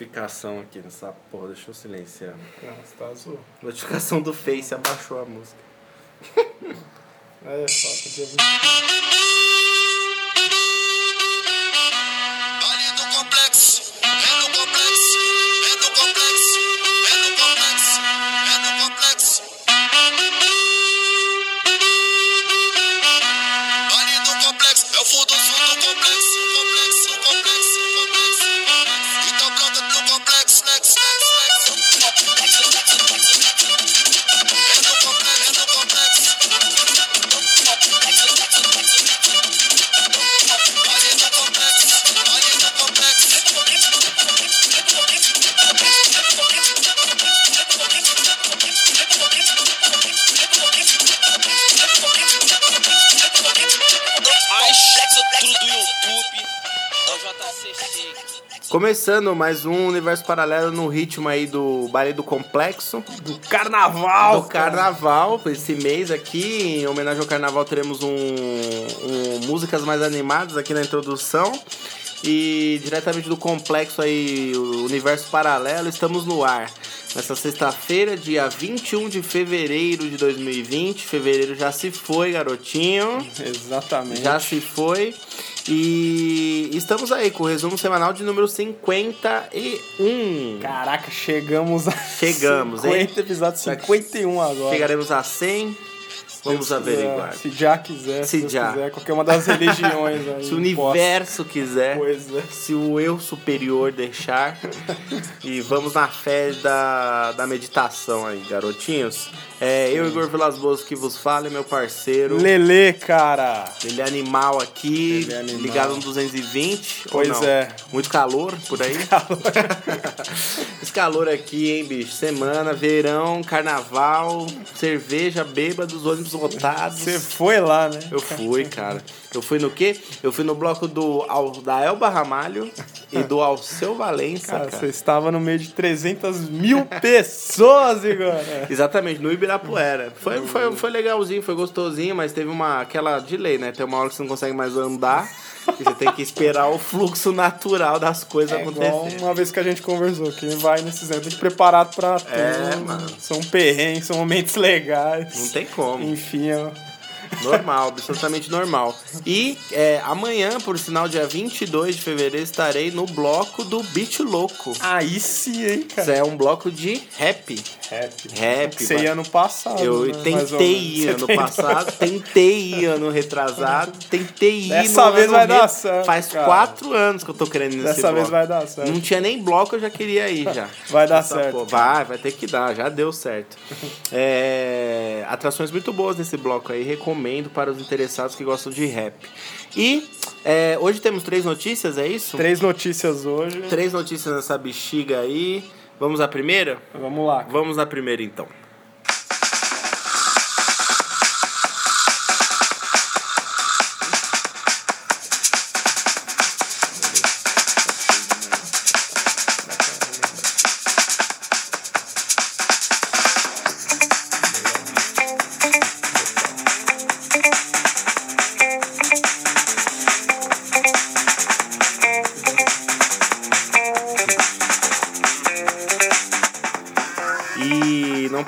Notificação aqui nessa porra, deixa eu silenciar. Nossa, tá azul. Notificação do Face abaixou a música. É, falta dia Começando mais um universo paralelo no ritmo aí do baile do complexo. Do carnaval! do carnaval, esse mês aqui, em homenagem ao carnaval, teremos um, um músicas mais animadas aqui na introdução. E diretamente do complexo aí, o universo paralelo, estamos no ar. Nessa sexta-feira, dia 21 de fevereiro de 2020. Fevereiro já se foi, garotinho. Exatamente. Já se foi. E estamos aí com o resumo semanal de número 51. Caraca, chegamos a Chegamos, 50 hein? episódios 51 agora. Chegaremos a 100. Vamos Se quiser, averiguar. Se já quiser, Se se, já. quiser, qualquer uma das religiões aí. Se o universo quiser, Pois é. se o eu superior deixar. e vamos na fé da, da meditação aí, garotinhos. É, eu, Igor Vilas Boas, que vos fala, meu parceiro. Lelê, cara. Ele é animal aqui, é animal. ligado no 220. ou Pois é. Muito calor por aí. Esse calor aqui, hein, bicho? Semana, verão, carnaval, cerveja, bêbados, ônibus lotados. Você foi lá, né? Eu fui, cara. Eu fui no quê? Eu fui no bloco do da Elba Ramalho e do Alceu Valença, Cara, cara. você estava no meio de 300 mil pessoas, Igor. Exatamente, no Ibirapuera. Foi, foi, foi legalzinho, foi gostosinho, mas teve uma aquela delay, né? Tem uma hora que você não consegue mais andar e você tem que esperar o fluxo natural das coisas É igual acontecerem. uma vez que a gente conversou, quem vai nesses eventos preparado pra tudo. É, mano. São perrengues, são momentos legais. Não tem como. Enfim, ó. Normal, absolutamente normal. E é, amanhã, por sinal, dia 22 de fevereiro, estarei no bloco do Beat Louco. Aí sim, hein, Isso cara. é um bloco de rap. Rap. Rap, Você ia ano passado. Eu né? Tentei ir ano tentou. passado, tentei ir ano retrasado, tentei ir Dessa no vez vai dar certo, Faz cara. quatro anos que eu tô querendo ir nesse Dessa vez bloco. vai dar certo. Não tinha nem bloco, eu já queria ir já. Vai dar Essa certo. porra- vai, vai ter que dar, já deu certo. É, atrações muito boas nesse bloco aí, recomendo para os interessados que gostam de rap. E é, hoje temos três notícias, é isso? Três notícias hoje. Três notícias nessa bexiga aí. Vamos à primeira? Vamos lá. Vamos na primeira então.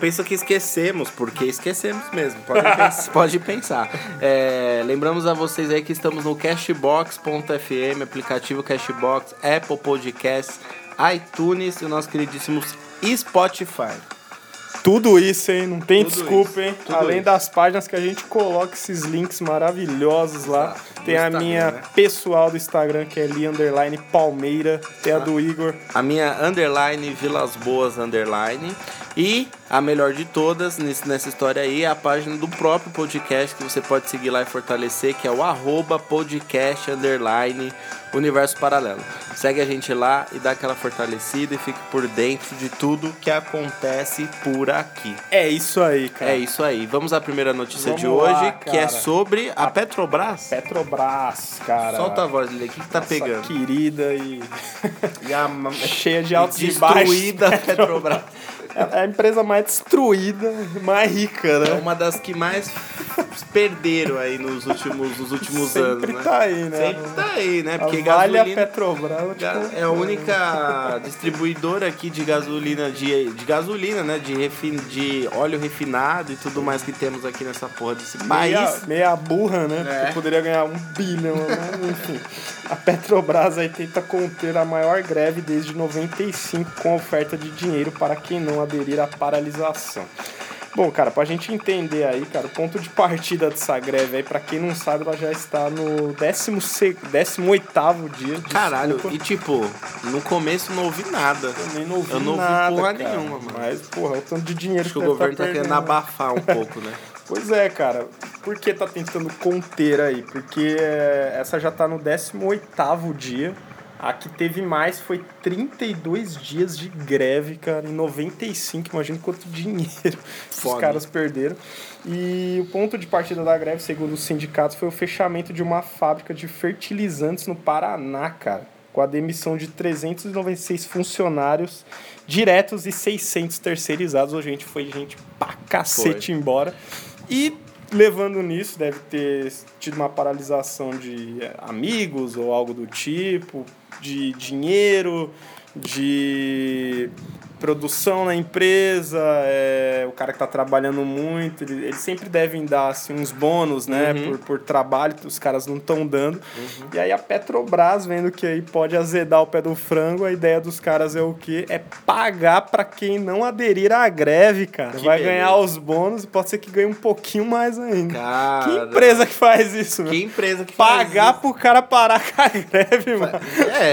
Pensa que esquecemos, porque esquecemos mesmo. Pode, pens- pode pensar. É, lembramos a vocês aí que estamos no Cashbox.fm, aplicativo Cashbox, Apple Podcasts, iTunes e o nosso queridíssimo Spotify. Tudo isso, hein? Não tem Tudo desculpa, isso, hein? tudo Além isso. das páginas que a gente coloca esses links maravilhosos lá. Tem a minha né? pessoal do Instagram, que é Li Underline Palmeira. Tem a do Igor. A minha underline Vilas Boas underline. E a melhor de todas nessa história aí é a página do próprio podcast que você pode seguir lá e fortalecer, que é o arroba podcast underline universo paralelo. Segue a gente lá e dá aquela fortalecida e fique por dentro de tudo que acontece por aqui. É isso aí, cara. É isso aí. Vamos à primeira notícia de Vamos lá, hoje, que é sobre a Petrobras. Petrobras, cara. Solta a voz dele, o que, que tá Nossa pegando? querida e E a cheia de altos e baixos. destruída Petrobras. É a empresa mais destruída, mais rica, É né? uma das que mais perderam aí nos últimos, nos últimos anos, Sempre né? tá aí, né? Sempre tá aí, né? Porque a Vale a gasolina... Petrobras. Ga- tipo, É a única distribuidora aqui de gasolina, de, de gasolina, né? De, refin, de óleo refinado e tudo mais que temos aqui nessa porra desse país. Meia, meia burra, né? É. Poderia ganhar um bilhão, né? Enfim. A Petrobras aí tenta conter a maior greve desde 95 com oferta de dinheiro para quem não aderir à paralisação. Bom, cara, pra gente entender aí, cara, o ponto de partida dessa greve aí, pra quem não sabe, ela já está no 18 dia. Caralho, desculpa. e tipo, no começo não ouvi nada. Também não ouvi Eu não ouvi nada, porra cara. nenhuma, mano. Mas, porra, é o tanto de dinheiro Acho que o deve governo tá perdendo. querendo abafar um pouco, né? Pois é, cara. Por que tá tentando conter aí? Porque é, essa já tá no 18º dia. A que teve mais foi 32 dias de greve, cara, em 95. Imagina quanto dinheiro os caras perderam. E o ponto de partida da greve, segundo os sindicatos, foi o fechamento de uma fábrica de fertilizantes no Paraná, cara. Com a demissão de 396 funcionários diretos e 600 terceirizados. Hoje, gente, foi gente pra cacete embora. E levando nisso, deve ter tido uma paralisação de eh, amigos ou algo do tipo, de dinheiro, de produção na empresa, é, o cara que tá trabalhando muito, ele- eles sempre devem dar assim, uns bônus, né, por, por trabalho, que os caras não estão dando. E aí a Petrobras, vendo que aí pode azedar o pé do frango, a ideia dos caras é o quê? É pagar pra quem não aderir à greve, cara. Que Vai beleza. ganhar os bônus e pode ser que ganhe um pouquinho mais ainda. Cara, Que empresa que faz isso? Que empresa que Pagar faz pro cara parar com a greve, mano. isso? É,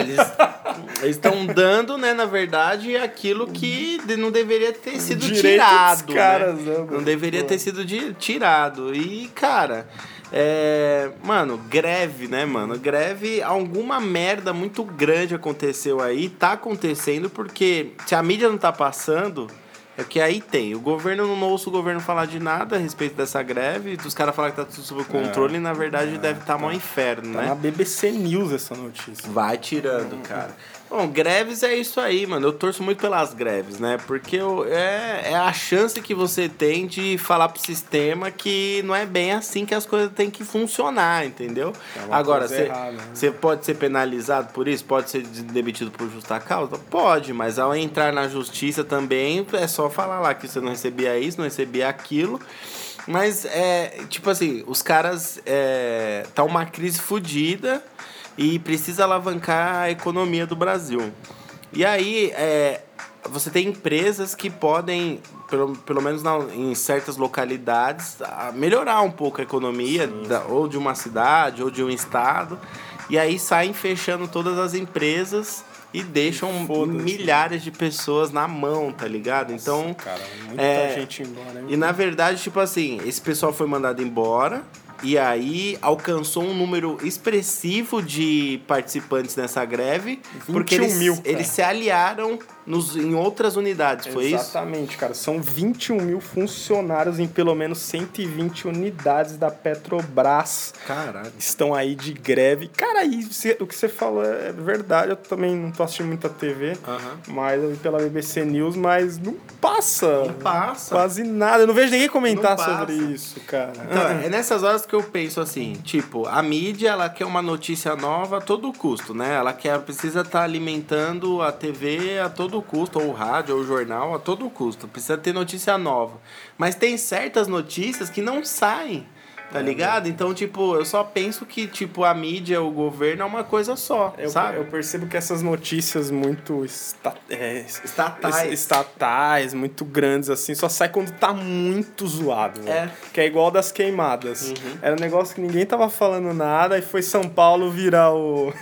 eles estão dando, né, na verdade, aquilo que de- não deveria ter sido Direito tirado. dos caras, né? né? Não deveria ter sido de- tirado. E, cara. É, mano, greve, né, mano? Greve, alguma merda muito grande aconteceu aí, tá acontecendo, porque se a mídia não tá passando, é que aí tem. O governo não ouço o governo falar de nada a respeito dessa greve, os caras falam que tá tudo sob controle e na verdade deve estar tá mó inferno, Tá né? na BBC News essa notícia. Vai tirando, cara. Bom, greves é isso aí, mano. Eu torço muito pelas greves, né? Porque eu- é, é a chance que você tem de falar pro sistema que não é bem assim que as coisas têm que funcionar, entendeu? É Agora, você né? pode ser penalizado por isso? Pode ser de- demitido por justa causa? Pode, mas ao entrar na justiça também é só falar lá que você não recebia isso, não recebia aquilo. Mas é, tipo assim, os caras é, tá uma crise fodida e precisa alavancar a economia do Brasil. E aí, é, você tem empresas que podem, pelo, pelo menos na- em certas localidades, melhorar um pouco a economia da- ou de uma cidade ou de um estado. E aí saem fechando todas as empresas e deixam milhares de pessoas na mão, tá ligado? Então. Cara, muita É, gente embora, hein? E na verdade, tipo assim, esse pessoal foi mandado embora e aí alcançou um número expressivo de participantes nessa greve, porque 21 eles, mil, eles se aliaram nos, em outras unidades, foi isso? Exatamente, cara. São 21 mil funcionários em pelo menos 120 unidades da Petrobras. Caralho. Estão aí de greve. Cara, aí o que você falou é verdade. Eu também não tô assistindo muita TV, mas eu vi pela BBC News, mas não passa. Não passa. Quase nada. Eu não vejo ninguém comentar sobre isso, cara. Então, é nessas horas que eu penso assim, tipo, a mídia, ela quer uma notícia nova a todo custo, né? Ela quer, precisa estar alimentando a TV a todo custo, ou o rádio, ou o jornal a todo custo. Precisa ter notícia nova. Mas tem certas notícias que não saem, tá ligado? Então, tipo, eu só penso que, tipo, a mídia, o governo é uma coisa só, Eu, sabe? eu percebo que essas notícias muito esta- é, Estatais. es- estatais, muito grandes, assim, só sai quando tá muito zoado. velho. É. Que é igual das queimadas. Uhum. Era um negócio que ninguém tava falando nada, e foi São Paulo virar o.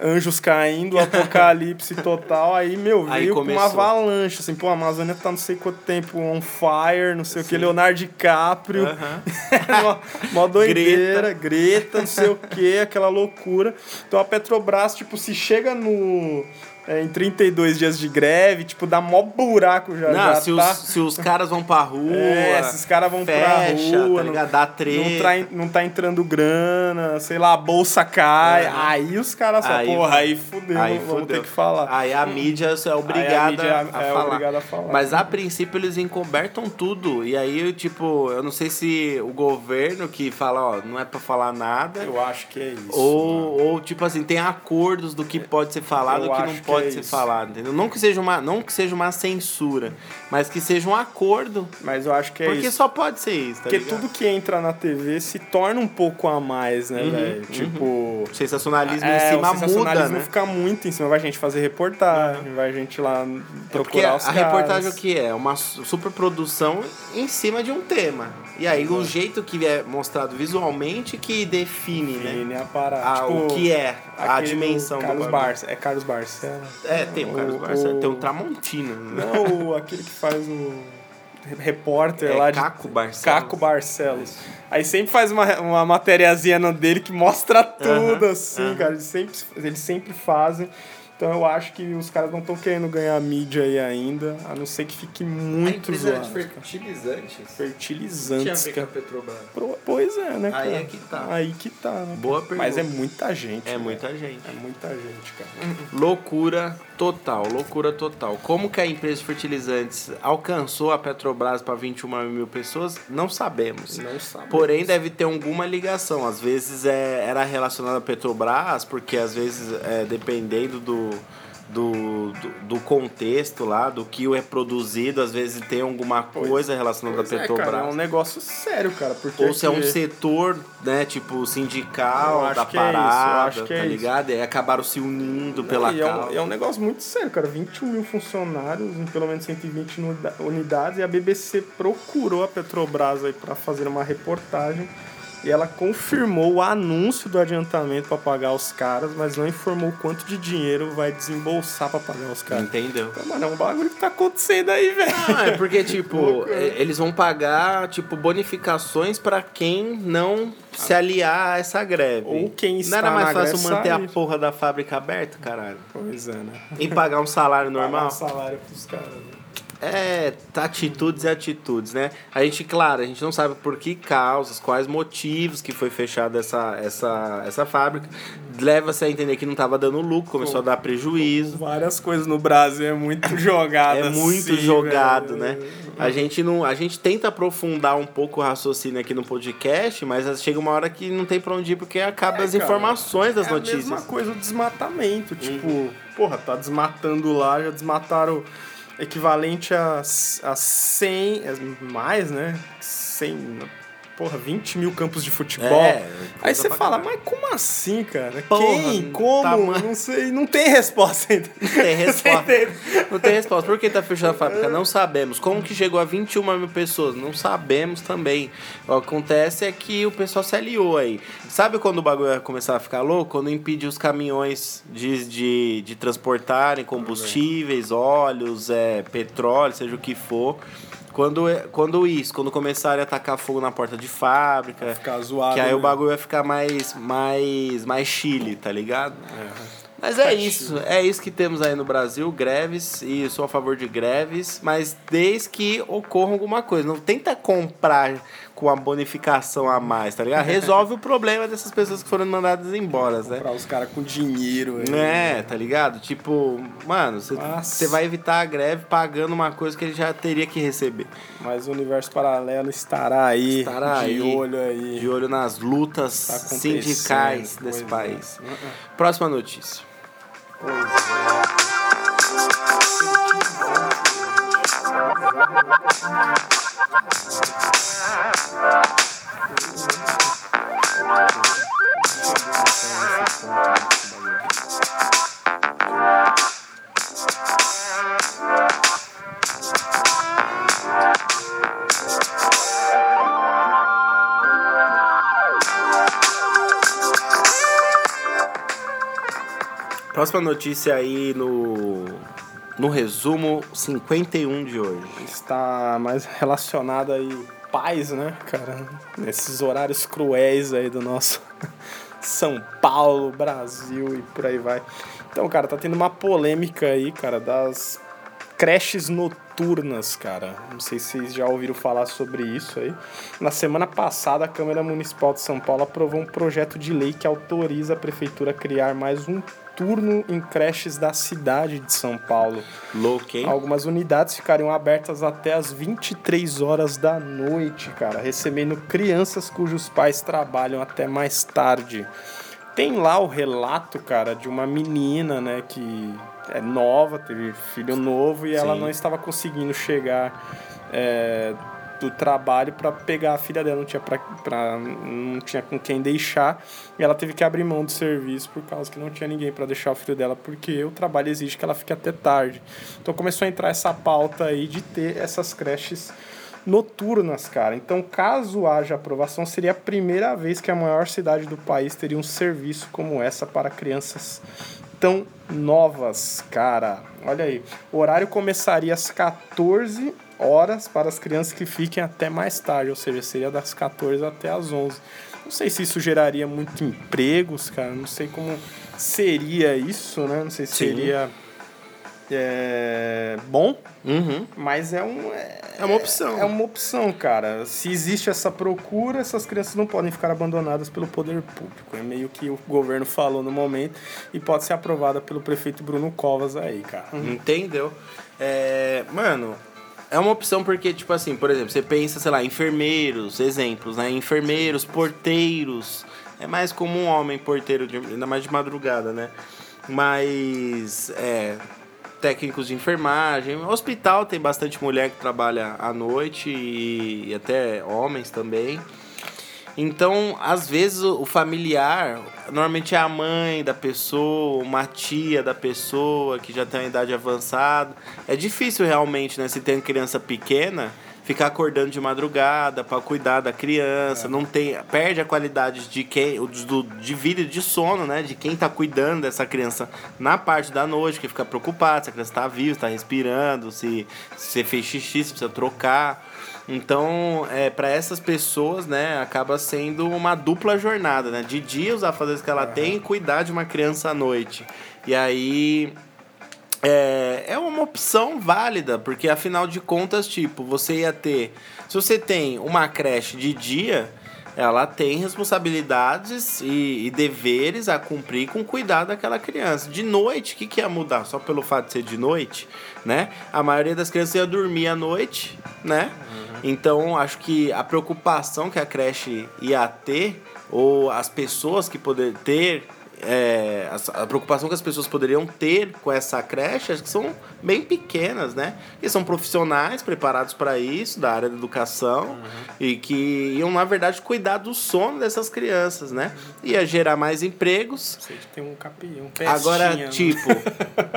Anjos caindo, apocalipse total. Aí, meu, Aí veio com uma começou. avalanche, assim, pô, a Amazônia tá não sei quanto tempo on fire, não sei o que, Leonardo DiCaprio. Aham. mó, mó doideira, Greta. não sei o que, aquela loucura. Então a Petrobras, tipo, se chega no, é, em 32 dias de greve, tipo, dá mó buraco já. Não, já se, tá. os, se os caras vão pra rua. É, esses caras vão fecha, pra rua, tá não- ligado? Dá treta. Não, tá, não tá entrando grana, sei lá, a bolsa cai. Aham. Aí os caras Aí- porra, aí fudeu, Aí vamos fudeu. ter que falar. Aí a mídia é obrigada a mídia a, é falar. obrigada a falar. Mas a princípio eles encobertam tudo. E aí, tipo, eu não sei se o governo que fala, ó, não é pra falar nada. Eu acho que é isso. Ou, ou, tipo assim, tem acordos do que pode ser falado e Eu que não que pode é ser isso. falado, entendeu? Não que, seja uma, não que seja uma censura, mas que seja um acordo. Mas eu acho que é porque isso. só pode ser isso, tá Porque ligado? tudo que entra na TV se torna um pouco a mais, né, velho? Tipo. O sensacionalismo é, em cima o sensacionalismo muda, né? fica muito em cima. Vai gente fazer reportagem, vai gente lá É porque procurar a os reportagem caras. o que é? Uma su- superprodução em cima de um tema. E aí o jeito que é mostrado visualmente que define, né? Define a parada. A- Tipo, o que é a dimensão do Carlos. Barça. É Carlos Barcela. É, tem o Carlos O- Barça, o- tem o Tramontina. né? Não, o- aquele que faz o repórter É lá de Caco Barcelos. Caco Barcelos. Aí sempre faz uma, uma matériazinha dele que mostra tudo, Aham, assim, aham. cara. Eles sempre, eles sempre fazem. Então eu acho que os caras não estão querendo ganhar mídia aí ainda, a não ser que fique muito zoado. fertilizantes. Fertilizantes, cara. Petrobras. Pro- Pois é, né, cara? Aí é que tá. Aí que tá, né? Boa cara? pergunta. Mas é muita gente. É velho. muita gente. É muita gente, cara. Loucura total, loucura total. Como que a empresa de fertilizantes alcançou a Petrobras para 21 mil pessoas? Não sabemos. Não sabe. Porém, deve ter alguma ligação. Às vezes é, era relacionado à Petrobras, porque às vezes, é, dependendo do, do, do, do contexto lá, do que é produzido, às vezes tem alguma coisa relacionada à é, Petrobras. cara, é um negócio sério, cara. Porque Ou se é um setor, né, tipo, sindical da que é isso, parada, que é tá isso. ligado? E acabaram se unindo pela e é, um, causa. é um negócio muito sério, cara. 21 mil funcionários em pelo menos 120 unida- unidades e a BBC procurou a Petrobras aí pra fazer uma reportagem e ela confirmou o anúncio do adiantamento pra pagar os caras, mas não informou quanto de dinheiro vai desembolsar pra pagar os caras. Entendeu? Então, mano, é um bagulho que tá acontecendo aí, velho. Ah, é porque, tipo, e- eles vão pagar, tipo, bonificações pra quem não se aliar a essa greve. Ou quem Não está era mais fácil manter sair. a porra da fábrica aberta, caralho? Pois é, né? E pagar um salário Pagar normal? um salário pros caras. né? É, tá, atitudes e atitudes, né? A gente, claro, a gente não sabe por que causas, quais motivos que foi fechada essa, essa, essa fábrica. Leva-se a entender que não tava dando lucro, começou a dar prejuízo. Várias coisas no Brasil é muito jogado É muito assim, jogado, velho. né? A gente não, a gente tenta aprofundar um pouco o raciocínio aqui no podcast, mas chega uma hora que não tem pra onde ir porque acaba É, as cara, informações das é a mesma notícias. Uhum. coisa o desmatamento. Tipo, porra, tá desmatando lá, já desmataram equivalente a, a 100, é mais, né? 100, porra, 20 mil campos de futebol. É, Aí você fala, mas como assim, cara? Porra, Quem? Como? tamanho- Não sei, não tem resposta ainda. Não tem resposta. Não tem resposta. Por que tá fechando a fábrica? Não sabemos. Como que chegou a 21 mil pessoas? Não sabemos também. O que acontece é que o pessoal se aliou aí. Sabe quando o bagulho vai começar a ficar louco? Quando impede os caminhões de, de, de transportarem combustíveis, óleos, é, petróleo, seja o que for. Quando, quando isso, quando começarem a atacar fogo na porta de fábrica, ficar zoado que aí o mesmo. bagulho vai ficar mais, mais, mais chile, tá ligado? Mas é isso, é isso que temos aí no Brasil, greves, e sou a favor de greves, mas desde que ocorra alguma coisa. Não tenta comprar com a bonificação a mais, tá ligado? Resolve o problema dessas pessoas que foram mandadas embora, né? Pra os caras com dinheiro. aí. É, tá ligado? Tipo, mano, você- vai evitar a greve pagando uma coisa que ele já teria que receber. Mas o universo paralelo estará aí, Estará de aí, olho aí. De olho nas lutas Tá sindicais pois desse é. país. Próxima notícia. Próxima notícia aí no, no resumo 51 de hoje. Está mais relacionado aí paz, né, cara? Nesses horários cruéis aí do nosso São Paulo, Brasil e por aí vai. Então, cara, tá tendo uma polêmica aí, cara, das creches noturnas, cara. Não sei se vocês já ouviram falar sobre isso aí. Na semana passada, a Câmara Municipal de São Paulo aprovou um projeto de lei que autoriza a prefeitura a criar mais um turno em creches da cidade de São Paulo. Louco, hein? Algumas unidades ficariam abertas até as 23 horas da noite, cara, recebendo crianças cujos pais trabalham até mais tarde. Tem lá o relato, cara, de uma menina, né, que é nova, teve filho novo e ela Sim. não estava conseguindo chegar é, do trabalho para pegar a filha dela, não tinha, pra, pra- não tinha com quem deixar e ela teve que abrir mão do serviço por causa que não tinha ninguém para deixar o filho dela, porque o trabalho exige que ela fique até tarde. Então começou a entrar essa pauta aí de ter essas creches noturnas, cara. Então, caso haja aprovação, seria a primeira vez que a maior cidade do país teria um serviço como essa para crianças tão novas, cara. Olha aí. O horário começaria às 14 horas para as crianças que fiquem até mais tarde, ou seja, seria das 14 até as 11. Não sei se isso geraria muito empregos, cara. Não sei como seria isso, né? Não sei se Sim. seria é, bom, Uhum. mas é um é, É uma opção. É uma opção, cara. Se existe essa procura, essas crianças não podem ficar abandonadas pelo poder público. É meio que o governo falou no momento e pode ser aprovada pelo prefeito Bruno Covas aí, cara. Entendeu? É, mano, é uma opção porque, tipo assim, por exemplo, você pensa, sei lá, enfermeiros, exemplos, né? Enfermeiros, porteiros. É mais comum um homem porteiro, de- ainda mais de madrugada, né? Mas, é, técnicos de enfermagem. Hospital tem bastante mulher que trabalha à noite e, e até homens também. Então, às vezes, o familiar, normalmente é a mãe da pessoa, uma tia da pessoa que já tem uma idade avançada. É difícil realmente, né? Se tem criança pequena, ficar acordando de madrugada para cuidar da criança. Não tem, perde a qualidade de quem, do, de vida e de sono, né? De quem tá cuidando dessa criança na parte da noite, que fica preocupado se a criança tá viva, se tá respirando, se, se você fez xixi, se precisa trocar. Então, é, para essas pessoas, né, acaba sendo uma dupla jornada, né? De dia, os afazeres que ela tem e cuidar de uma criança à noite. E aí, é, é uma opção válida, porque afinal de contas, tipo, você ia ter. Se você tem uma creche de dia, ela tem responsabilidades e, e deveres a cumprir com cuidar daquela criança. De noite, o que, que ia mudar? Só pelo fato de ser de noite, né? A maioria das crianças ia dormir à noite, né? Então, acho que a preocupação que a creche ia ter, ou as pessoas que poder ter é, as- a preocupação que as pessoas poderiam ter com essa creche, acho que são bem pequenas, né? Que são profissionais preparados para isso, da área da educação, e que iam, na verdade, cuidar do sono dessas crianças, né? Ia gerar mais empregos. Sei que tem um capinho, um Agora, pestinha, né? tipo,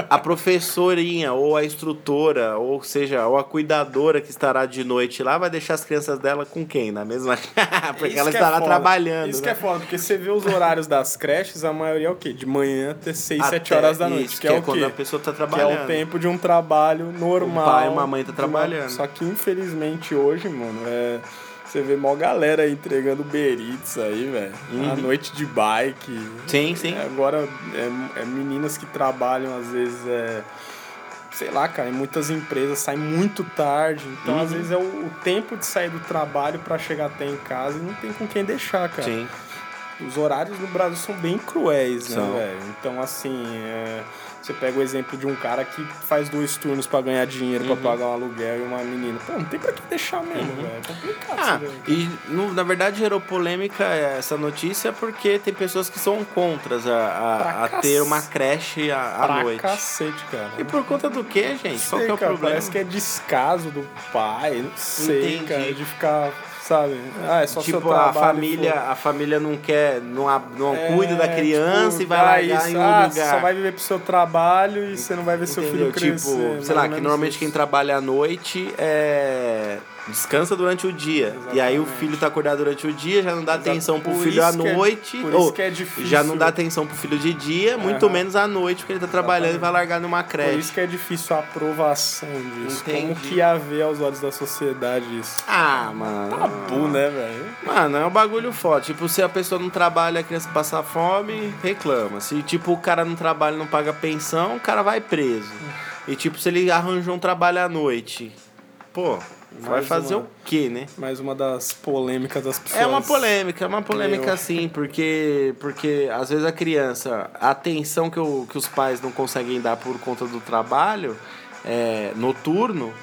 a professorinha, ou a instrutora, ou seja, ou a cuidadora que estará de noite lá, vai deixar as crianças dela com quem? Na mesma. porque Isso ela é estará foda. trabalhando. Isso né? que é foda, porque você vê os horários das creches, a maioria é o quê? De manhã até 6, 7 Até horas da noite. isso, que, é, o quando quê? a pessoa tá Que é trabalhando. o tempo de um trabalho normal. O pai e uma mãe tá de uma- trabalhando. Só que infelizmente hoje, mano, é. Você vê mó galera aí entregando Beritz aí, velho. À noite de bike. Uhum. Sim, sim. É, agora, é, é meninas que trabalham, às vezes, é. Sei lá, cara, em muitas empresas saem muito tarde. Então, às Uhum. vezes, é o, o tempo de sair do trabalho pra chegar até em casa e não tem com quem deixar, cara. Sim. Os horários no Brasil são bem cruéis, né, velho? Então, assim, é, você pega o exemplo de um cara que faz dois turnos pra ganhar dinheiro, Uhum. pra pagar um aluguel e uma menina. Pô, não tem pra que deixar mesmo, velho. É complicado Ah, e no- na verdade gerou polêmica essa notícia porque tem pessoas que são contras a, a- a cac- ter uma creche à, à Pra noite. cacete, cara. E por conta do que, gente? Qual Sei, que é o cara, problema? Parece que é descaso do pai, não sei, Entendi. cara, de ficar, sabe? Ah, é só seu tipo, a trabalho, família, foda. a família não quer, não, não É, cuida da criança tipo, e vai ah, largar isso, em um ah, lugar. Você só vai viver pro seu trabalho e você não vai ver seu Entendeu? filho crescer. Tipo, sei lá, que normalmente isso. quem trabalha à noite é. Descansa durante o dia. E aí o Exatamente. filho tá acordado durante o dia, já não dá Exato. atenção pro Por filho à é- noite. por ou isso que é difícil. já não dá atenção pro filho de dia, muito Aham. menos à noite, porque ele tá trabalhando e vai largar numa Por creche. isso que é difícil a aprovação disso. Como Entendi. que ia ver aos olhos da sociedade isso? Ah, mano. Tabu, né, velho? Mano, é um bagulho foda. Tipo, se a pessoa não trabalha, a criança passa fome, reclama. Se, tipo, o cara não trabalha e não paga pensão, o cara vai preso. E, tipo, se ele arranjou um trabalho à noite, pô, vai fazer uma- o quê, né? Mais uma das polêmicas das pessoas. É uma polêmica, é uma polêmica Eu- sim, porque, porque às vezes a criança, a atenção que, o, que os pais não conseguem dar por conta do trabalho é, noturno,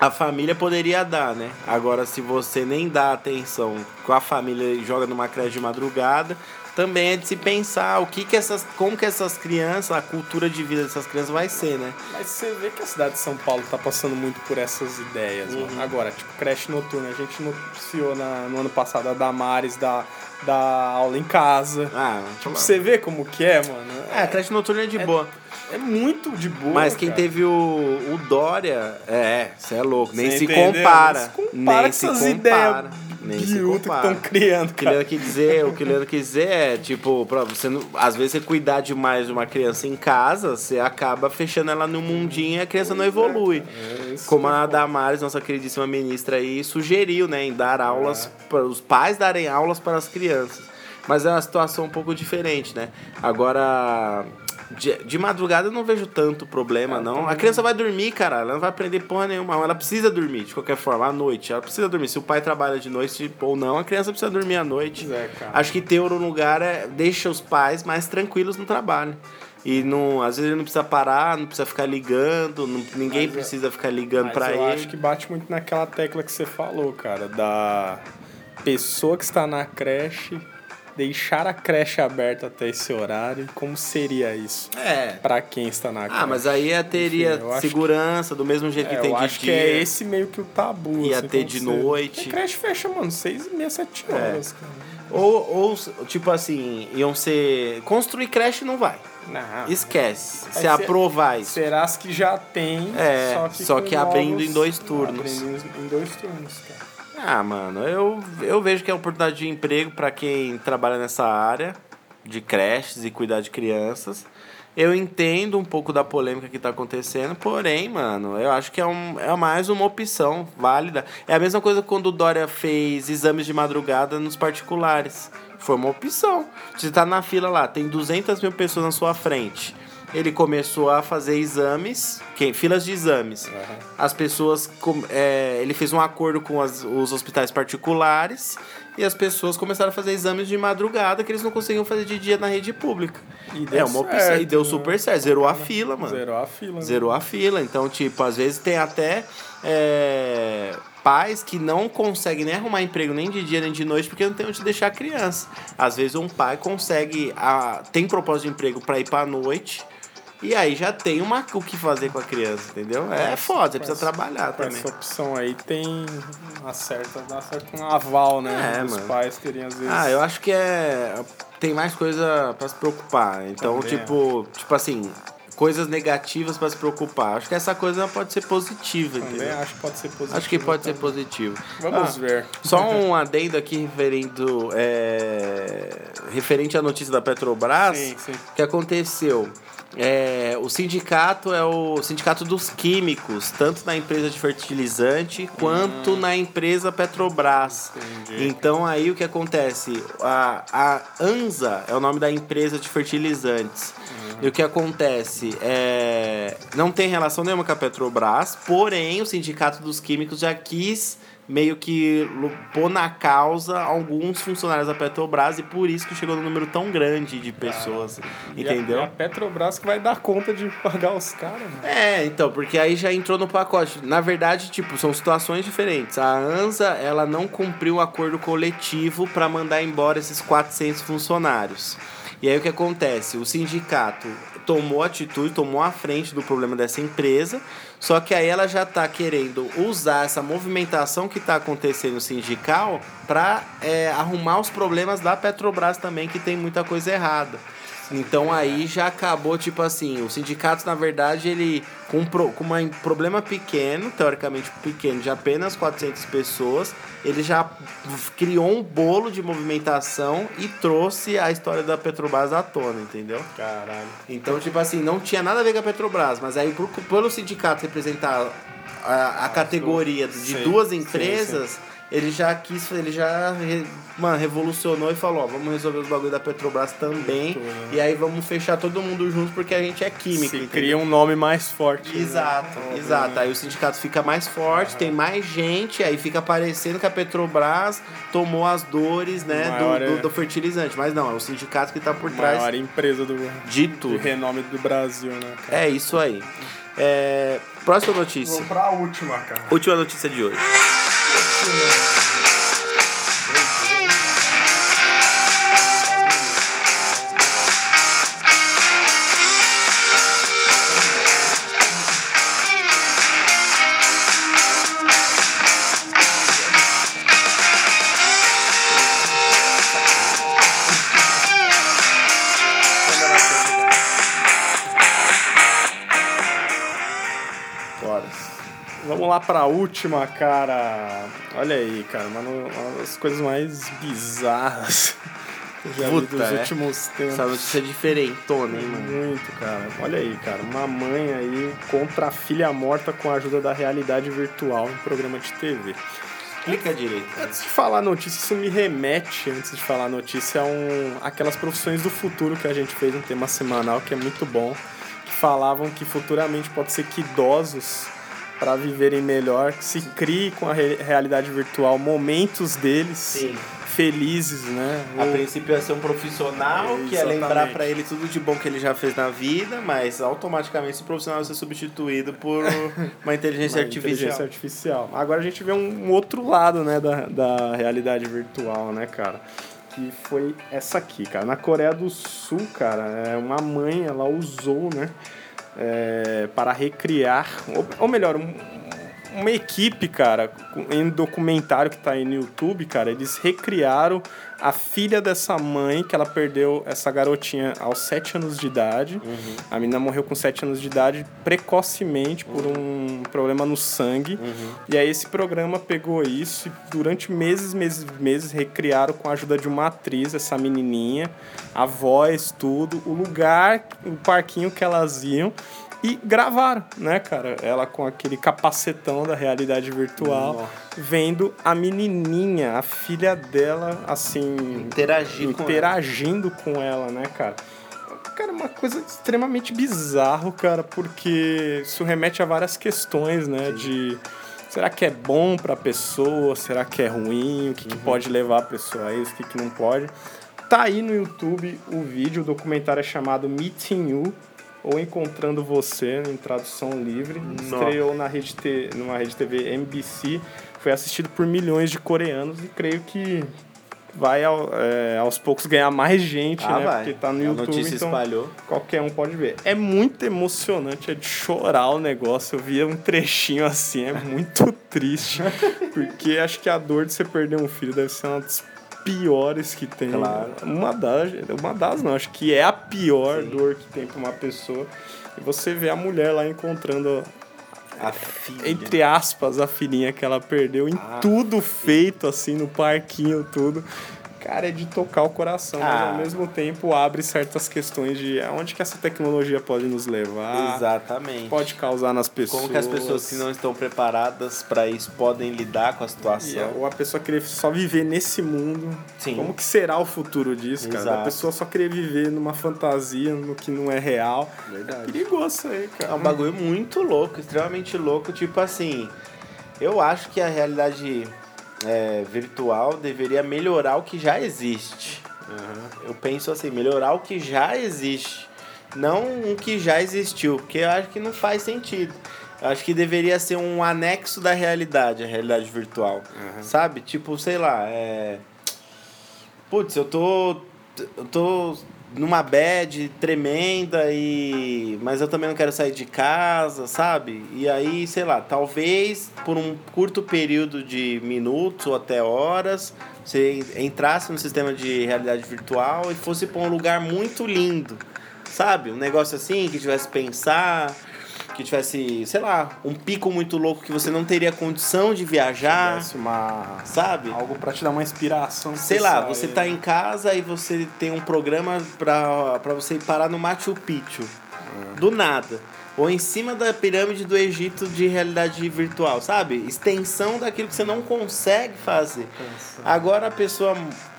a família poderia dar, né? Agora, se você nem dá atenção com a família e joga numa creche de madrugada, também é de se pensar o que que essas, como que essas crianças, a cultura de vida dessas crianças vai ser, né? Mas você vê que a cidade de São Paulo tá passando muito por essas ideias, Uhum. mano. Agora, tipo, creche noturna. A gente noticiou na, no ano passado a Damares da, da aula em casa. Ah, Tipo, você vê como que é, mano. é, a creche noturna é de boa. É muito de boa. Mas quem cara. teve o, o Dória, é, você é louco, nem Cê se entendeu? compara. Nem se compara nem com se essas compara. ideias Nem se biruta que estão criando, O que o cara. Leandro quis dizer, o que Leandro quis dizer é, tipo, pra você não, às vezes você cuidar demais de uma criança em casa, você acaba fechando ela no mundinho e a criança não evolui. É isso Como que a. Damares, nossa queridíssima ministra aí, sugeriu, né, em dar aulas, para os pais darem aulas para as crianças. Mas é uma situação um pouco diferente, né? Agora, de, de madrugada eu não vejo tanto problema, não. A criança vai dormir, cara, ela não vai aprender porra nenhuma. Ela precisa dormir, de qualquer forma, à noite. Ela precisa dormir. Se o pai trabalha de noite ou não, a criança precisa dormir à noite. É. Acho que ter um lugar é, deixa os pais mais tranquilos no trabalho. E não, às vezes ele não precisa parar, não precisa ficar ligando, não- ninguém Mas é- precisa ficar ligando Mas pra eu ele. acho que bate muito naquela tecla que você falou, cara, da pessoa que está na creche deixar a creche aberta até esse horário. Como seria isso É. pra quem está na creche? Ah, mas aí ia teria Enfim, segurança, do mesmo jeito que É, tem eu de acho dia. que é esse meio que o tabu. Ia assim, ter de noite. Porque creche fecha, mano, seis e meia, sete horas, cara. Ou, ou, tipo assim, iam ser. Construir creche não vai. Não. Esquece. Se aprovar isso. Será que já tem, É, só que, só que abrindo novos- em dois turnos. Abrindo em dois turnos, cara. Ah, mano, eu, eu vejo que é oportunidade de emprego pra quem trabalha nessa área de creches e cuidar de crianças. Eu entendo um pouco da polêmica que tá acontecendo, porém, mano, eu acho que é, um, é mais uma opção válida. É a mesma coisa quando o Dória fez exames de madrugada nos particulares. Foi uma opção. Você tá na fila lá, tem 200 mil pessoas na sua frente. Ele começou a fazer exames, quem, filas de exames. As pessoas. é, ele fez um acordo com as- os hospitais particulares e as pessoas começaram a fazer exames de madrugada que eles não conseguiam fazer de dia na rede pública. E deu é uma opção. certo, e deu né? super certo. Zerou a fila, mano. Zerou a fila. né? Zerou a fila. Então, tipo, às vezes tem até é, pais que não conseguem nem arrumar emprego nem de dia nem de noite porque não tem onde deixar a criança. Às vezes um pai consegue, a, tem propósito de emprego pra ir pra noite. E aí já tem uma, o que fazer com a criança, entendeu? É foda, você precisa trabalhar Com também. essa opção aí tem uma certa, dá certo um aval, né? É, Os mano. pais terem às vezes. Ah, eu acho que é. Tem mais coisa pra se preocupar. Então, Também tipo, tipo assim, coisas negativas pra se preocupar. Acho que essa coisa pode ser positiva, Também entendeu? acho que pode ser positivo. Acho que pode ser também. positivo. Vamos Ah, ver. Só um adendo aqui referendo, é, referente à notícia da Petrobras. Sim, sim. Que aconteceu? É, o sindicato é o sindicato dos químicos, tanto na empresa de fertilizante quanto na empresa Petrobras. Entendi. Então aí o que acontece? A, a ANSA é o nome da empresa de fertilizantes. E o que acontece? É, não tem relação nenhuma com a Petrobras, porém o sindicato dos químicos já quis meio que lu- pôr na causa alguns funcionários da Petrobras e por isso que chegou no número tão grande de pessoas, a- entendeu? E a, Petrobras que vai dar conta de pagar os caras, mano. É, então, porque aí já entrou no pacote. Na verdade, tipo, são situações diferentes. A ANSA, ela não cumpriu o acordo coletivo para mandar embora esses 400 funcionários. E aí o que acontece? O sindicato tomou atitude, tomou a frente do problema dessa empresa, só que aí ela já tá querendo usar essa movimentação que tá acontecendo sindical para arrumar os problemas da Petrobras também, que tem muita coisa errada. Então aí já acabou, tipo assim, o sindicato, na verdade, ele, com, um pro- com um problema pequeno, teoricamente pequeno, de apenas 400 pessoas, ele já criou um bolo de movimentação e trouxe a história da Petrobras à tona, entendeu? Caralho. Então, tipo assim, não tinha nada a ver com a Petrobras, mas aí por, pelo sindicato representar a, a categoria de sim, duas sim, empresas, ele já quis, ele já mano, revolucionou e falou, ó, vamos resolver os bagulho da Petrobras também, Muito, né? e aí vamos fechar todo mundo junto porque a gente é químico, Se entendeu? cria um nome mais forte. né? Exato, exato. Aí o sindicato fica mais forte, tem mais gente, aí fica parecendo que a Petrobras tomou as dores, né, do, Maior do, é- do fertilizante. Mas não, é o sindicato que tá por A trás maior empresa do de de tudo. renome do Brasil, né, cara? É isso aí. É, próxima notícia. Vamos pra última, cara. Última notícia de hoje. Yeah. Lá pra última, cara. Olha aí, cara, uma, no- uma das coisas mais bizarras que eu já vi Puta, dos é. últimos tempos. Essa notícia é diferentona, hein, mano? Muito, cara. Olha aí, cara. Uma mãe aí contra a filha morta com a ajuda da realidade virtual em programa de TV. Explica direito. Antes de falar a notícia, isso me remete, antes de falar a notícia, a um, aquelas profissões do futuro que a gente fez um tema semanal que é muito bom, que falavam que futuramente pode ser que idosos, para viverem melhor, que se crie com a re- realidade virtual momentos deles Sim. felizes, né? A Ou- princípio ia ser um profissional que Exatamente. lembrar pra ele tudo de bom que ele já fez na vida, mas automaticamente esse profissional vai ser substituído por uma inteligência uma artificial. inteligência artificial. Agora a gente vê um, um outro lado, né, da, da realidade virtual, né, cara? Que foi essa aqui, cara. Na Coreia do Sul, cara, é, uma mãe, ela usou, né, é, para recriar, ou, ou melhor, um- uma equipe, cara, em um documentário que tá aí no YouTube, cara, eles recriaram a filha dessa mãe, que ela perdeu essa garotinha aos 7 anos de idade. A menina morreu com 7 anos de idade precocemente por um problema no sangue. E aí esse programa pegou isso e durante meses, meses, meses recriaram com a ajuda de uma atriz essa menininha, a voz, tudo, o lugar, o parquinho que elas iam e gravaram, né, cara? Ela com aquele capacetão da realidade virtual, vendo a menininha, a filha dela, assim, Interagir com ela. interagindo com ela, né, cara? Cara, uma coisa extremamente bizarro, cara, porque isso remete a várias questões, né, de será que é bom pra pessoa, será que é ruim, o que, que pode levar a pessoa a isso, o que, que não pode. Tá aí no YouTube o vídeo, o documentário é chamado Meeting You, ou Encontrando Você, em tradução livre. Estreou na rede T, numa rede TV NBC, foi assistido por milhões de coreanos e creio que vai ao- é, aos poucos ganhar mais gente, Ah, né? vai. Porque tá no A YouTube, notícia então espalhou. qualquer um pode ver. É muito emocionante, é de chorar o negócio. Eu via um trechinho assim, é muito triste. Porque acho que a dor de você perder um filho deve ser uma das piores que tem. Claro. Uma das, uma das não, acho que é a pior dor que tem pra uma pessoa. E você vê a mulher lá encontrando A filha. entre aspas, a filhinha que ela perdeu em Ah, tudo feito, assim, no parquinho, tudo. Cara, é de tocar o coração, mas Ah. ao mesmo tempo abre certas questões de aonde que essa tecnologia pode nos levar, Exatamente. pode causar nas pessoas. Como que as pessoas que não estão preparadas pra isso podem lidar com a E, situação? ou a pessoa querer só viver nesse mundo. Sim. Como que será o futuro disso, cara? Exato. A pessoa só querer viver numa fantasia, no que não é real. Verdade. Perigoso isso aí, cara. É um bagulho muito louco, extremamente louco. Tipo assim, eu acho que a realidade é, virtual deveria melhorar o que já existe. Eu penso assim, melhorar o que já existe. Não o que já existiu, porque eu acho que não faz sentido. Eu acho que deveria ser um anexo da realidade, a realidade virtual. Sabe? Tipo, sei lá, é. Putz, eu tô. Eu tô numa bad tremenda e mas eu também não quero sair de casa, sabe? E aí, sei lá, talvez por um curto período de minutos ou até horas, você entrasse no sistema de realidade virtual e fosse para um lugar muito lindo, sabe? Um negócio assim que tivesse pensar, que tivesse, sei lá, um pico muito louco que você não teria condição de viajar, Tivesse uma... sabe? Algo pra te dar uma inspiração. Sei lá, você tá em casa e você tem um programa pra, pra você parar no Machu Picchu. Do nada. Ou em cima da pirâmide do Egito de realidade virtual, sabe? Extensão daquilo que você não consegue fazer. Agora a pessoa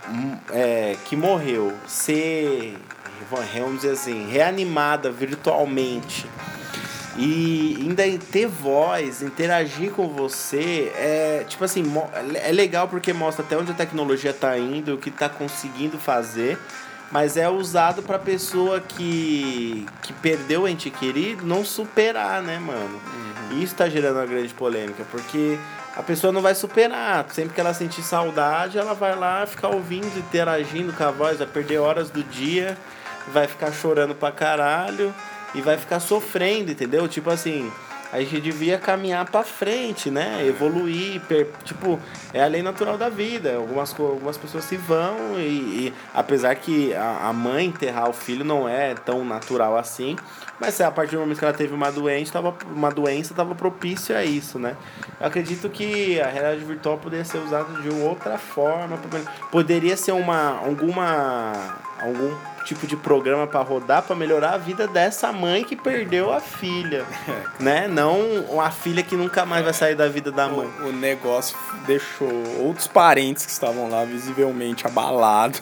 hum, é, que morreu ser, vamos dizer assim, reanimada virtualmente e ainda ter voz, interagir com você, é tipo assim, é legal porque mostra até onde a tecnologia tá indo, o que tá conseguindo fazer, mas é usado pra pessoa que, que perdeu o ente querido não superar, né, mano? Uhum. Isso tá gerando uma grande polêmica, porque a pessoa não vai superar. Sempre que ela sentir saudade, ela vai lá ficar ouvindo, interagindo com a voz, vai perder horas do dia, vai ficar chorando pra caralho e vai ficar sofrendo, entendeu? Tipo assim, a gente devia caminhar pra frente, né? Evoluir, per- tipo, é a lei natural da vida. Algumas, algumas pessoas se vão e, e apesar que a, a mãe enterrar o filho não é tão natural assim, mas a partir do momento que ela teve uma doença, tava, uma doença, tava propício a isso, né? Eu acredito que a realidade virtual poderia ser usada de outra forma, poderia ser uma alguma algum tipo de programa para rodar para melhorar a vida dessa mãe que perdeu a filha, né? Não uma filha que nunca mais vai sair da vida da mãe. O, o negócio deixou outros parentes que estavam lá visivelmente abalados,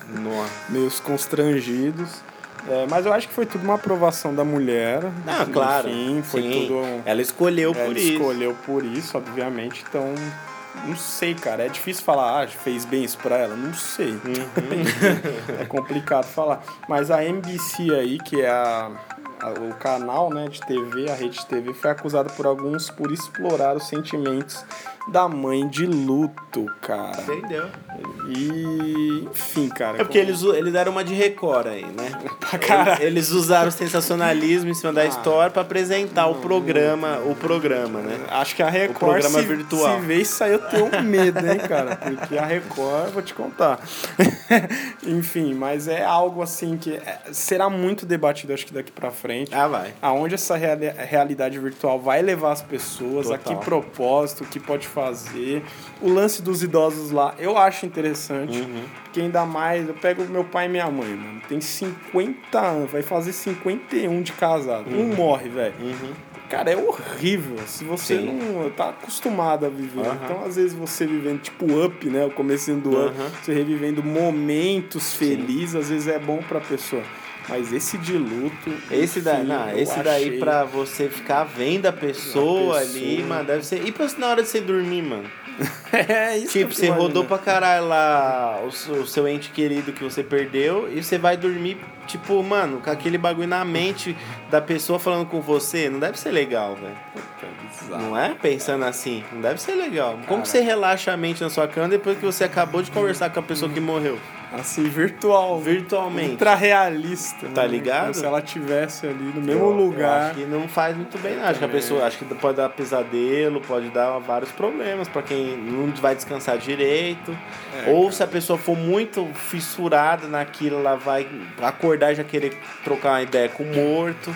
meio constrangidos. É, mas eu acho que foi tudo uma aprovação da mulher. Ah, claro. Enfim, foi Sim. tudo. um- Ela escolheu Ela por isso. escolheu por isso, obviamente. Então, não sei, cara. É difícil falar, ah, fez bem isso pra ela. Não sei. Uhum. é complicado falar. Mas a NBC aí, que é a, a- o canal né, de TV, a rede de TV, foi acusada por alguns por explorar os sentimentos da mãe de luto, cara. Entendeu? E, enfim, cara. É porque eles, eles deram uma de Record aí, né? Pra caralho. Eles usaram o sensacionalismo em cima Ah. da história pra apresentar o programa, o programa, né? Acho que a Record programa se, virtual. se vê isso aí eu tenho medo, hein, cara? Porque a Record, vou te contar. Enfim, mas é algo assim que é- será muito debatido, acho que daqui pra frente. Ah, vai. Aonde essa reali- realidade virtual vai levar as pessoas, a Total. que propósito, o que pode fazer. O lance dos idosos lá, eu acho interessante. Uhum. Porque ainda mais, eu pego meu pai e minha mãe, mano. Tem 50 anos, vai fazer 51 de casado. Um morre, velho. Cara, é horrível. Se você Sim. não tá acostumado a viver. Aham. Então, às vezes, você vivendo tipo up, né? O comecinho do up, você revivendo momentos felizes, às vezes é bom pra pessoa. Mas esse de luto. Esse daí, não, esse daí pra você ficar vendo a pessoa, A ali, pessoa. mano, deve ser. E pra na hora de você dormir, mano? é isso. Tipo, você rodou imagino. pra caralho lá o, seu- o seu ente querido que você perdeu e você vai dormir, tipo, mano, com aquele bagulho na mente da pessoa falando com você. Não deve ser legal, velho. Não é? Pensando assim, não deve ser legal. Como você relaxa a mente na sua cama depois que você acabou de conversar com a pessoa que morreu? Assim, virtual. Virtualmente. Ultra realista. Tá né? ligado? Como se ela tivesse ali no mesmo Eu- eu lugar. acho que não faz muito bem, não. Acho que a pessoa acho que pode dar pesadelo, pode dar vários problemas pra quem não vai descansar direito. É, Ou se a pessoa for muito fissurada naquilo, ela vai acordar e já querer trocar uma ideia com o morto,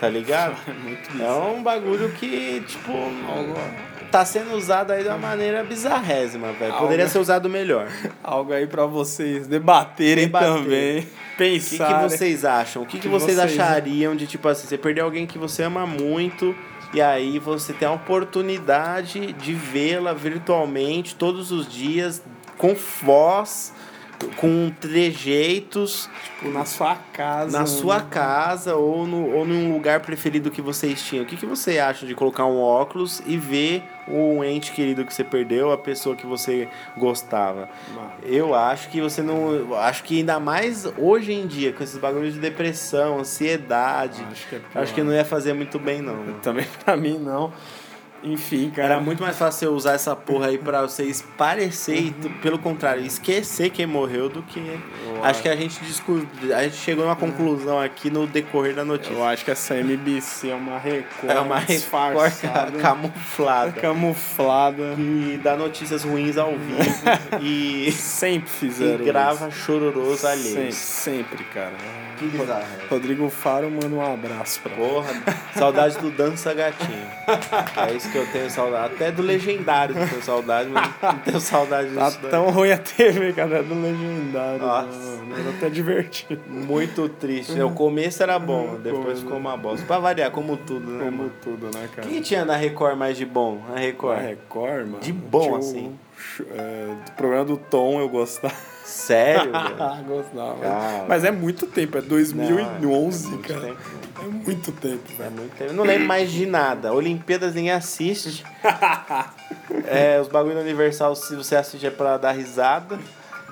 tá ligado? Muito É um bagulho que, tipo, tá sendo usado aí de uma maneira bizarrésima, velho. Poderia ser usado melhor. Algo aí pra vocês debaterem Debater. também. O que, Pensar. que vocês acham? O que, que, que vocês, vocês- achariam de, tipo assim, você perdeu alguém que você ama muito e aí você tem a oportunidade de vê-la virtualmente todos os dias, com voz, com trejeitos, Tipo, na sua casa. na sua casa ou, no, ou num lugar preferido que vocês tinham. O que, que você acha de colocar um óculos e ver o ente querido que você perdeu, a pessoa que você gostava? Mano, Eu acho que você não. Acho que ainda mais hoje em dia, com esses bagulhos de depressão, ansiedade. Acho que é. Acho que não ia fazer muito bem, não. Também pra mim não. Enfim, cara. Era muito mais fácil eu usar essa porra aí pra vocês parecer e, pelo contrário, esquecer quem morreu do que. Acho que a gente discu... a gente chegou numa conclusão aqui no decorrer da notícia. Eu acho que essa MBC é uma Record. É uma Record disfarçada, camuflada. camuflada. E dá notícias ruins ao vivo. e, Sempre e fizeram grava chororôs isso. Sempre, alheios. sempre, cara. Que bizarro. Rodrigo Faro manda um abraço pra Porra, saudade do Dança Gatinho. É isso que eu tenho saudade. Até do Legendário eu tenho saudade, mas não tenho saudade Tá disso. daí. tão ruim a TV, cara, é do legendário. Nossa. mano. Era até divertido. Muito triste. O começo era bom, depois ficou uma bosta. Pra variar, como tudo, né? Como mano? tudo, né, cara? O que tinha na Record mais de bom? A Record. Record, mano. De bom, tinha o- assim. é, do programa do Tom eu gostava. Sério? gostava. Cara. Mas é muito tempo, é Não, 2011, é muito cara. tempo. É muito tempo, É velho. muito tempo. Eu não lembro mais de nada. Olimpíadas ninguém assiste. É, os bagulho da Universal, se você assiste, é pra dar risada.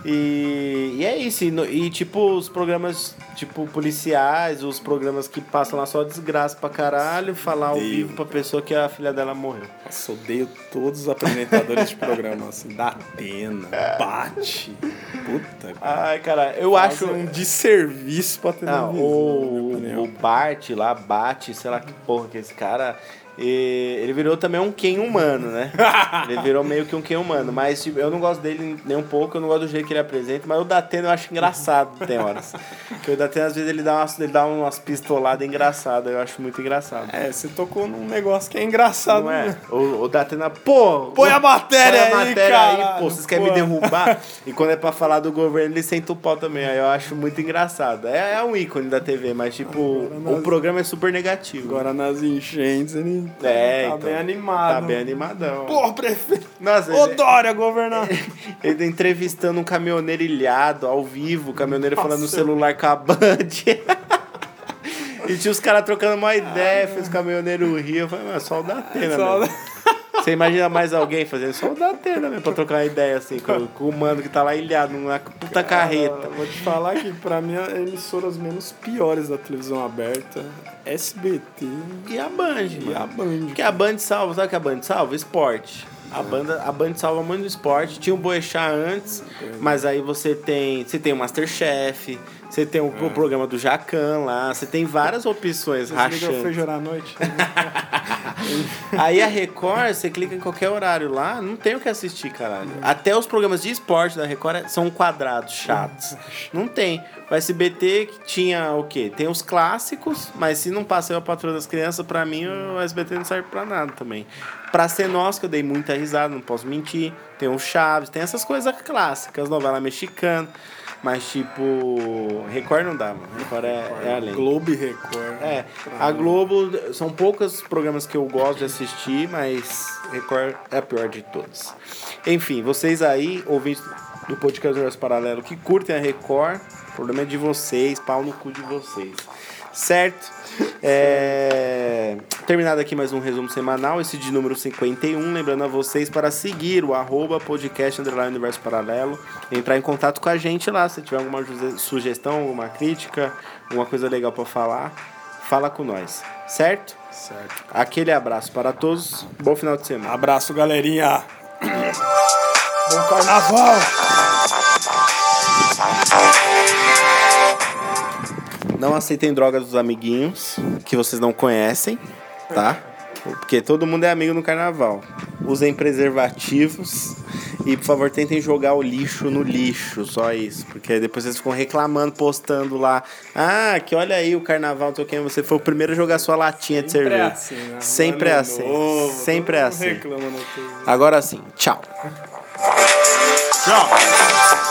E, e é isso. E, e, tipo, os programas tipo policiais, os programas que passam lá só desgraça pra caralho, falar ao Odeio. vivo pra pessoa que a filha dela morreu. Nossa, odeio todos os apresentadores de programa, assim. Da Atena, Bate. Puta, cara. Ai, cara, eu acho. Fazem um desserviço pra televisão. Ah, minha o, o Bart lá, bate, sei lá que porra que esse cara. E ele virou também um Ken humano, né? ele virou meio que um Ken humano. Mas tipo, eu não gosto dele nem um pouco, eu não gosto do jeito que ele apresenta, mas o Datena eu acho engraçado, tem horas. Porque o Datena, às vezes, ele dá umas, ele dá umas pistoladas engraçadas, eu acho muito engraçado. É, você tocou num negócio que é engraçado, Não é? né? O, o Datena, pô! Põe a matéria põe a aí, matéria aí, caralho, pô, vocês querem me derrubar? E quando é pra falar do governo, ele senta o pau também. Aí eu acho muito engraçado. É, é um ícone da TV, mas tipo, o programa é super negativo. Agora nas enchentes ele É, tá então. bem animado. Tá bem animadão. Pô, prefeito. Nossa, Ô, ele, Dória, governador. ele entrevistando um caminhoneiro ilhado, ao vivo, o caminhoneiro Nossa. falando no celular com a Band. e tinha os caras trocando uma ideia, fez o caminhoneiro rir. Eu falei, mano, só o da Atena, Só mesmo. Você imagina mais alguém fazendo só o da Atena mesmo, pra trocar ideia assim, com, com o mano que tá lá ilhado numa puta carreta. Ah, vou te falar que pra mim é emissoras menos piores da televisão aberta. SBT E a Band, e mano. a Band. Porque a Band salva, sabe o que a Band salva? Esporte. A, banda, a Band salva muito no esporte. Tinha o Boechat antes, mas aí você tem, você tem o Masterchef, você tem o, o programa do Jacan lá, você tem várias opções Desliga o rachantes. feijão à noite. Aí a Record, você clica em qualquer horário lá, não tem o que assistir, caralho. Até os programas de esporte da Record são quadrados, chatos. Não tem. O SBT que tinha o quê? Tem os clássicos, mas se não passa eu a patroa das crianças, pra mim o SBT não serve pra nada também. Pra ser nós, que eu dei muita risada, não posso mentir. Tem o Chaves, tem essas coisas clássicas, novela mexicana. Mas tipo, Record não dá, mano. Record é, é além. Globo e Record. É, a Globo, são poucos programas que eu gosto de assistir, mas Record é a pior de todos. Enfim, vocês aí, ouvintes do podcast Universo Paralelo, que curtem a Record, o problema é de vocês, pau no cu de vocês. Certo? É... Terminado aqui mais um resumo semanal, esse de número 51. Lembrando a vocês para seguir o arroba podcast underline universo paralelo. Entrar em contato com a gente lá. Se tiver alguma sugestão, alguma crítica, alguma coisa legal para falar, fala com nós. Certo? Certo. Aquele abraço para todos. Bom final de semana. Abraço, galerinha. Bom carnaval. Não aceitem drogas dos amiguinhos que vocês não conhecem, tá? Porque todo mundo é amigo no carnaval. Usem preservativos e, por favor, tentem jogar o lixo no lixo, só isso. Porque depois vocês ficam reclamando, postando lá. Ah, que olha aí o carnaval, tô quem você foi o primeiro a jogar sua latinha de Sempre é cerveja. assim, né? Sempre é assim. novo, Sempre é assim. Agora sim, tchau. Tchau.